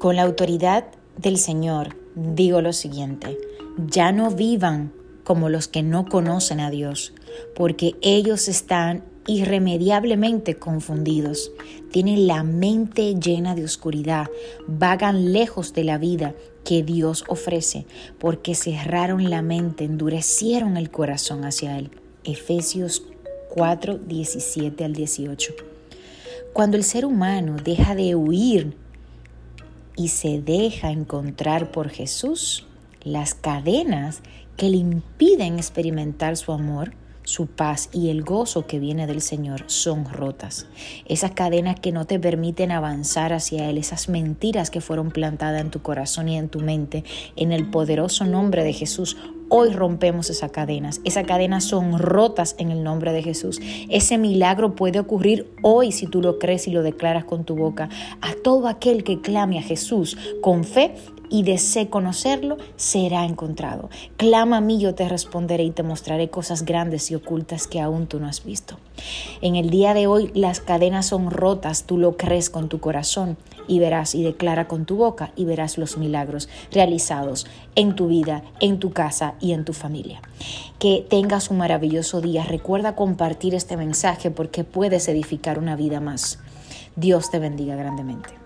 Con la autoridad del Señor digo lo siguiente, ya no vivan como los que no conocen a Dios, porque ellos están irremediablemente confundidos, tienen la mente llena de oscuridad, vagan lejos de la vida que Dios ofrece, porque cerraron la mente, endurecieron el corazón hacia Él. Efesios 4, 17 al 18. Cuando el ser humano deja de huir y se deja encontrar por Jesús, las cadenas que le impiden experimentar su amor, su paz y el gozo que viene del Señor son rotas. Esas cadenas que no te permiten avanzar hacia Él, esas mentiras que fueron plantadas en tu corazón y en tu mente, en el poderoso nombre de Jesús, Hoy rompemos esas cadenas. Esas cadenas son rotas en el nombre de Jesús. Ese milagro puede ocurrir hoy si tú lo crees y lo declaras con tu boca. A todo aquel que clame a Jesús con fe y desee conocerlo, será encontrado. Clama a mí, yo te responderé y te mostraré cosas grandes y ocultas que aún tú no has visto. En el día de hoy las cadenas son rotas, tú lo crees con tu corazón y verás y declara con tu boca y verás los milagros realizados en tu vida, en tu casa y en tu familia. Que tengas un maravilloso día. Recuerda compartir este mensaje porque puedes edificar una vida más. Dios te bendiga grandemente.